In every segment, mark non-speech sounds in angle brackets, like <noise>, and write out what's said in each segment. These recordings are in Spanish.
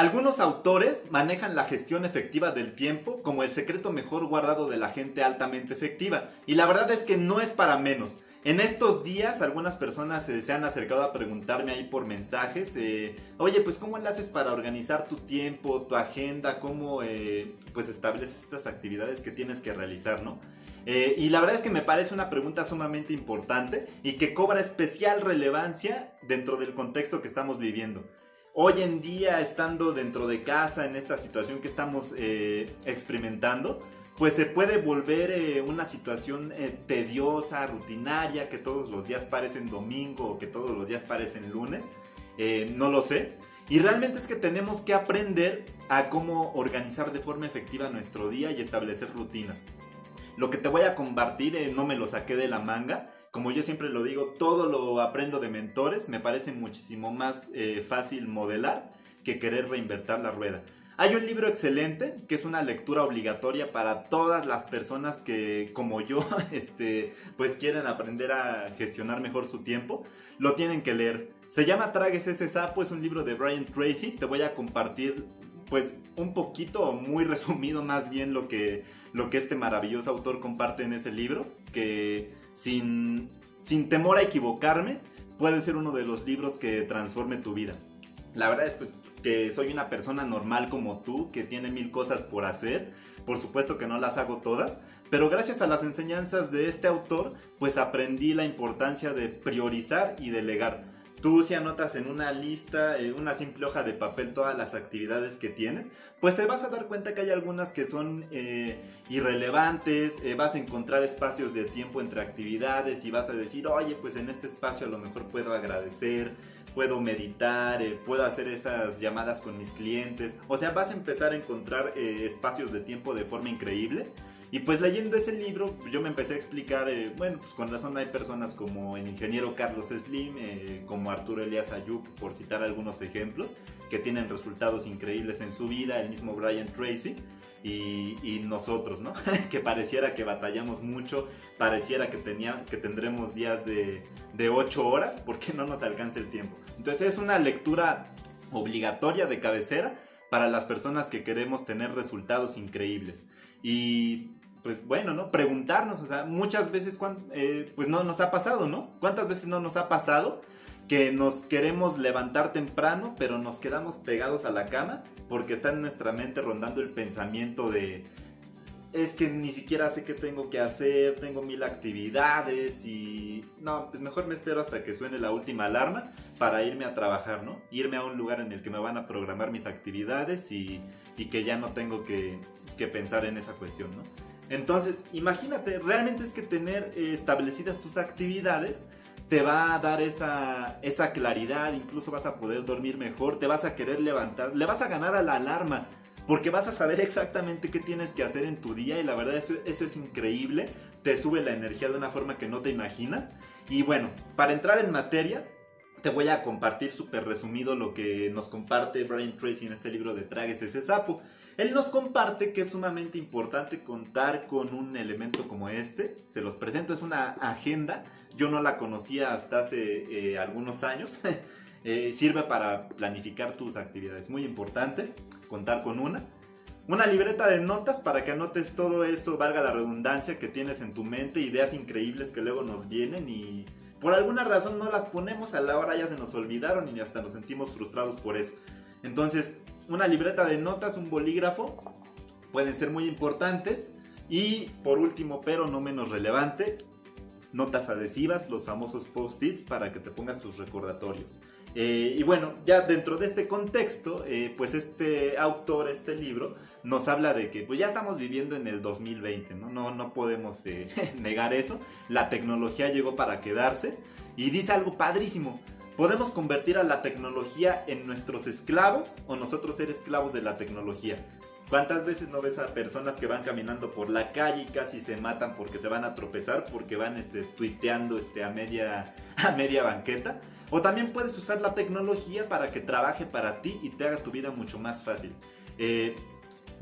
Algunos autores manejan la gestión efectiva del tiempo como el secreto mejor guardado de la gente altamente efectiva. Y la verdad es que no es para menos. En estos días algunas personas eh, se han acercado a preguntarme ahí por mensajes, eh, oye, pues ¿cómo le para organizar tu tiempo, tu agenda? ¿Cómo eh, pues estableces estas actividades que tienes que realizar, no? y la verdad es que me parece una pregunta sumamente importante y que cobra especial relevancia dentro del contexto que estamos viviendo hoy en día, estando dentro de casa en esta situación que estamos eh, experimentando, pues se puede volver eh, una situación eh, tediosa, rutinaria, que todos los días parecen domingo o que todos los días parecen lunes. no lo sé. Y realmente es que tenemos que aprender a cómo organizar de forma efectiva nuestro día y establecer rutinas. Lo que te voy a compartir no me lo saqué de la manga como yo siempre lo digo, todo lo aprendo de mentores. Me parece muchísimo más eh, fácil modelar que querer reinvertir la rueda. Hay un libro excelente que es una lectura obligatoria para todas las personas que, como yo, <laughs> este, pues quieren aprender a gestionar mejor su tiempo. Lo tienen que leer. Se llama Tragues ese sapo, es un libro de Brian Tracy. Te voy a compartir, pues, un poquito, muy <laughs> resumido más bien lo que, lo que este maravilloso autor comparte en ese libro. Que sin, sin temor a equivocarme, puede ser uno de los libros que transforme tu vida. La verdad es pues, que soy una persona normal como tú, que tiene mil cosas por hacer. Por supuesto que no las hago todas, pero gracias a las enseñanzas de este autor, pues aprendí la importancia de priorizar y delegar. Tú si anotas en una lista, en una simple hoja de papel todas las actividades que tienes, pues te vas a dar cuenta que hay algunas que son eh, irrelevantes, eh, vas a encontrar espacios de tiempo entre actividades y vas a decir, oye, pues en este espacio a lo mejor puedo agradecer, puedo meditar, eh, puedo hacer esas llamadas con mis clientes, o sea, vas a empezar a encontrar espacios de tiempo de forma increíble. Y pues leyendo ese libro, pues, yo me empecé a explicar, eh, bueno, pues con razón hay personas como el ingeniero Carlos Slim, eh, como Arturo Elias Ayub, por citar algunos ejemplos, que tienen resultados increíbles en su vida, el mismo Brian Tracy. Y, nosotros, ¿no? <laughs> que pareciera que batallamos mucho, pareciera que, tenía, que tendremos días de, de 8 horas porque no nos alcanza el tiempo. Entonces es una lectura obligatoria de cabecera para las personas que queremos tener resultados increíbles. Y pues bueno, ¿no? Preguntarnos, o sea, muchas veces eh, pues no nos ha pasado, ¿no? ¿Cuántas veces no nos ha pasado que nos queremos levantar temprano, pero nos quedamos pegados a la cama porque está en nuestra mente rondando el pensamiento de es que ni siquiera sé qué tengo que hacer, tengo mil actividades y no, pues mejor me espero hasta que suene la última alarma para irme a trabajar, ¿no? Irme a un lugar en el que me van a programar mis actividades y, y que ya no tengo que, que pensar en esa cuestión, ¿no? Entonces, imagínate, realmente es que tener eh, establecidas tus actividades te va a dar esa, esa claridad, incluso vas a poder dormir mejor, te vas a querer levantar, le vas a ganar a la alarma, porque vas a saber exactamente qué tienes que hacer en tu día y la verdad eso, eso es increíble, te sube la energía de una forma que no te imaginas. Y bueno, para entrar en materia, te voy a compartir súper resumido lo que nos comparte Brian Tracy en este libro de Tragues ese sapo. Él nos comparte que es sumamente importante contar con un elemento como este. Se los presento, es una agenda. Yo no la conocía hasta hace eh, algunos años. <laughs> Eh, sirve para planificar tus actividades. Muy importante contar con una. Una libreta de notas para que anotes todo eso, valga la redundancia que tienes en tu mente, ideas increíbles que luego nos vienen y por alguna razón no las ponemos a la hora ya se nos olvidaron y hasta nos sentimos frustrados por eso. Entonces, una libreta de notas, un bolígrafo, pueden ser muy importantes. Y por último, pero no menos relevante, notas adhesivas, los famosos post-its para que te pongas tus recordatorios. Eh, y bueno, ya dentro de este contexto, eh, pues este autor, este libro, nos habla de que pues ya estamos viviendo en el 2020, ¿no? No, no podemos eh, <laughs> negar eso. La tecnología llegó para quedarse y dice algo padrísimo. Podemos convertir a la tecnología en nuestros esclavos o nosotros ser esclavos de la tecnología. ¿Cuántas veces no ves a personas que van caminando por la calle y casi se matan porque se van a tropezar porque van este, tuiteando este, a, media, <laughs> a media banqueta? O también puedes usar la tecnología para que trabaje para ti y te haga tu vida mucho más fácil. Eh,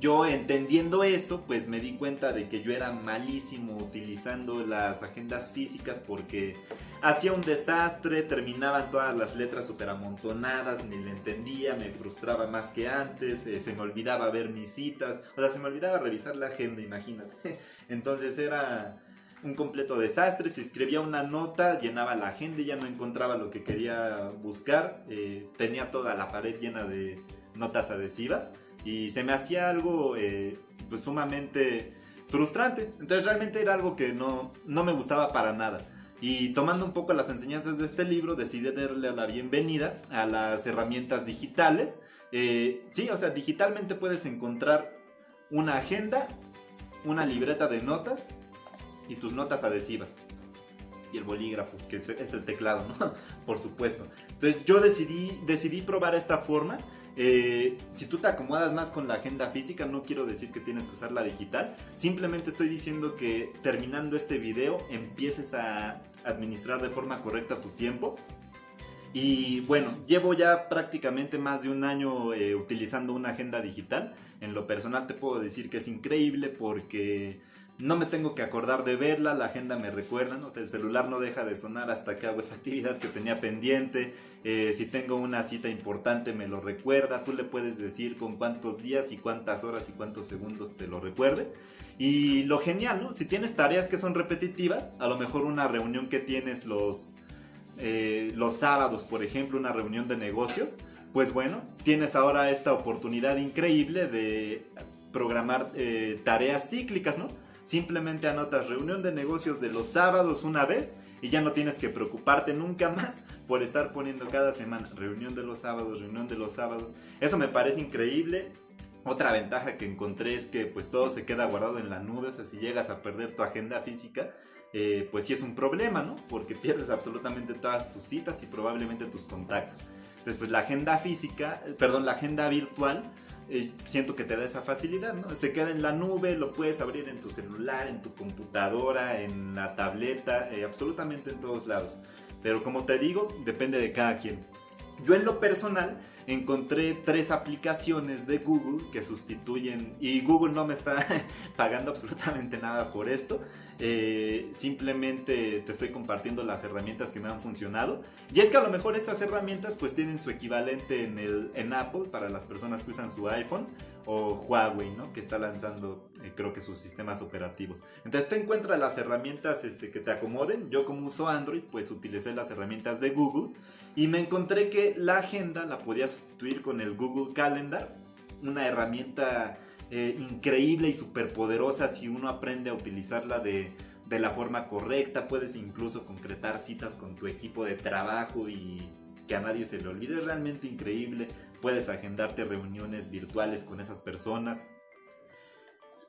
yo entendiendo eso, pues me di cuenta de que yo era malísimo utilizando las agendas físicas porque hacía un desastre, terminaban todas las letras súper amontonadas, ni le entendía, me frustraba más que antes, eh, se me olvidaba ver mis citas, o sea, se me olvidaba revisar la agenda, imagínate. <laughs> Entonces era un completo desastre, si escribía una nota, llenaba la agenda ya no encontraba lo que quería buscar, eh, tenía toda la pared llena de notas adhesivas y se me hacía algo eh, pues sumamente frustrante. Entonces realmente era algo que no, no me gustaba para nada. Y tomando un poco las enseñanzas de este libro, decidí darle la bienvenida a las herramientas digitales. Eh, sí, o sea, digitalmente puedes encontrar una agenda, una libreta de notas y tus notas adhesivas. Y el bolígrafo, que es, el teclado, ¿no? <laughs> Por supuesto. Entonces yo decidí, decidí probar esta forma eh, si tú te acomodas más con la agenda física, no quiero decir que tienes que usar la digital. Simplemente estoy diciendo que terminando este video empieces a administrar de forma correcta tu tiempo. Y bueno, llevo ya prácticamente más de un año eh, utilizando una agenda digital. En lo personal te puedo decir que es increíble porque no me tengo que acordar de verla, la agenda me recuerda, ¿no? el celular no deja de sonar hasta que hago esa actividad que tenía pendiente, eh, si tengo una cita importante me lo recuerda, tú le puedes decir con cuántos días y cuántas horas y cuántos segundos te lo recuerde. Y lo genial, ¿no? Si tienes tareas que son repetitivas, a lo mejor una reunión que tienes los, eh, los sábados, por ejemplo, una reunión de negocios, pues bueno, tienes ahora esta oportunidad increíble de programar eh, tareas cíclicas, ¿no? Simplemente anotas reunión de negocios de los sábados una vez y ya no tienes que preocuparte nunca más por estar poniendo cada semana reunión de los sábados, reunión de los sábados. Eso me parece increíble. Otra ventaja que encontré es que pues todo se queda guardado en la nube, o si llegas a perder tu agenda física, eh, pues sí es un problema, ¿no? Porque pierdes absolutamente todas tus citas y probablemente tus contactos. Después la agenda física, perdón, la agenda virtual, eh, siento que te da esa facilidad, ¿no? Se queda en la nube, lo puedes abrir en tu celular, en tu computadora, en la tableta, eh, absolutamente en todos lados. Pero como te digo, depende de cada quien. Yo en lo personal encontré tres aplicaciones de Google que sustituyen, y Google no me está <laughs> pagando absolutamente nada por esto, eh, simplemente te estoy compartiendo las herramientas que me han funcionado. Y es que a lo mejor estas herramientas pues tienen su equivalente en, el, en Apple para las personas que usan su iPhone o Huawei, ¿no? Que está lanzando eh, creo que sus sistemas operativos. Entonces te encuentras las herramientas este, que te acomoden. Yo como uso Android pues utilicé las herramientas de Google y me encontré que la agenda la podía sustituir con el Google Calendar, una herramienta eh, increíble y súper poderosa si uno aprende a utilizarla de, de la forma correcta. Puedes incluso concretar citas con tu equipo de trabajo y que a nadie se le olvide. Es realmente increíble. Puedes agendarte reuniones virtuales con esas personas.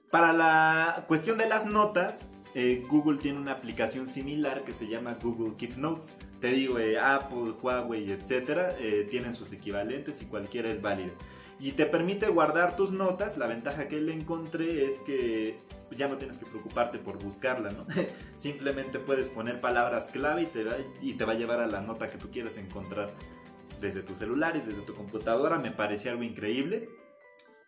Para la cuestión de las notas, eh, Google tiene una aplicación similar que se llama Google Keep Notes. Te digo, eh, Apple, Huawei, etcétera, eh, tienen sus equivalentes y cualquiera es válido. Y te permite guardar tus notas. La ventaja que le encontré es que ya no tienes que preocuparte por buscarla, ¿no? <laughs> Simplemente puedes poner palabras clave y te, va, y te va a llevar a la nota que tú quieres encontrar desde tu celular y desde tu computadora. Me parecía algo increíble.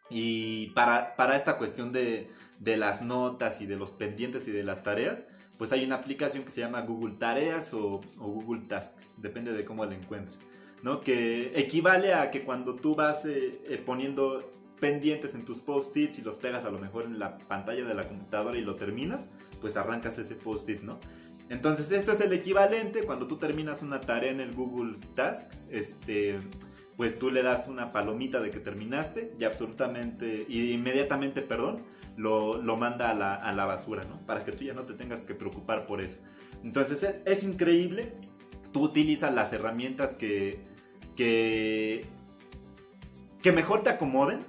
Y para, para esta cuestión de, de las notas y de los pendientes y de las tareas, pues hay una aplicación que se llama Google Tareas o, Google Tasks, depende de cómo la encuentres, ¿no? Que equivale a que cuando tú vas eh, eh, poniendo pendientes en tus post-its y los pegas a lo mejor en la pantalla de la computadora y lo terminas, pues arrancas ese post-it, ¿no? Entonces esto es el equivalente cuando tú terminas una tarea en el Google Tasks, este pues tú le das una palomita de que terminaste y absolutamente, y inmediatamente, perdón, lo, manda a la, basura, ¿no? Para que tú ya no te tengas que preocupar por eso. Entonces es, increíble, tú utilizas las herramientas que, que, que mejor te acomoden.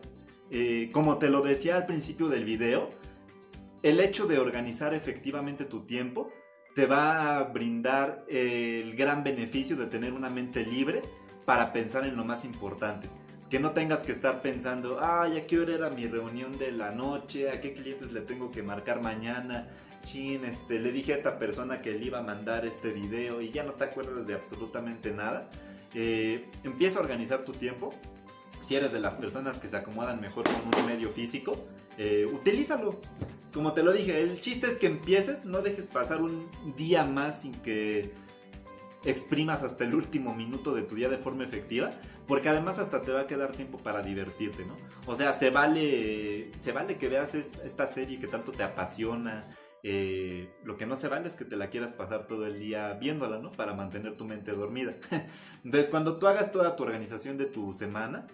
Eh, como te lo decía al principio del video, el hecho de organizar efectivamente tu tiempo te va a brindar el gran beneficio de tener una mente libre para pensar en lo más importante. Que no tengas que estar pensando, ay, ¿a qué hora era mi reunión de la noche? ¿A qué clientes le tengo que marcar mañana? Chin, este, le dije a esta persona que le iba a mandar este video y ya no te acuerdas de absolutamente nada. Empieza a organizar tu tiempo. Si eres de las personas que se acomodan mejor con un medio físico, eh, utilízalo. Como te lo dije, el chiste es que empieces, no dejes pasar un día más sin que exprimas hasta el último minuto de tu día de forma efectiva, porque además hasta te va a quedar tiempo para divertirte, ¿no? O sea, se vale, se vale que veas esta serie que tanto te apasiona, eh, lo que no se vale es que te la quieras pasar todo el día viéndola, ¿no? Para mantener tu mente dormida. <laughs> Entonces, cuando tú hagas toda tu organización de tu semana,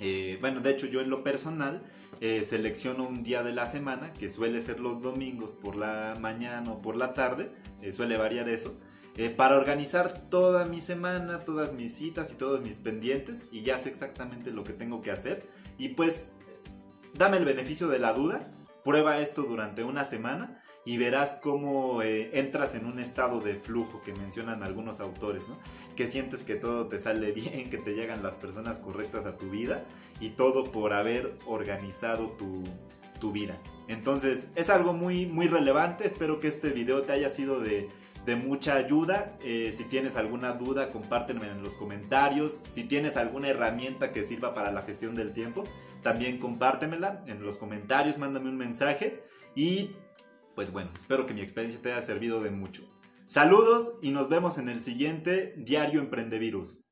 eh, bueno, de hecho yo en lo personal eh, selecciono un día de la semana, que suele ser los domingos por la mañana o por la tarde, suele variar eso, para organizar toda mi semana, todas mis citas y todos mis pendientes, y ya sé exactamente lo que tengo que hacer. Y pues, dame el beneficio de la duda, prueba esto durante una semana y verás cómo eh, entras en un estado de flujo que mencionan algunos autores, ¿no? Que sientes que todo te sale <laughs> bien, que te llegan las personas correctas a tu vida y todo por haber organizado tu, vida. Entonces es algo muy, muy relevante, espero que este video te haya sido de, mucha ayuda. Eh, si tienes alguna duda, compárteme en los comentarios. Si tienes alguna herramienta que sirva para la gestión del tiempo, también compártemela en los comentarios, mándame un mensaje. Y pues bueno, espero que mi experiencia te haya servido de mucho. Saludos y nos vemos en el siguiente Diario Emprendevirus.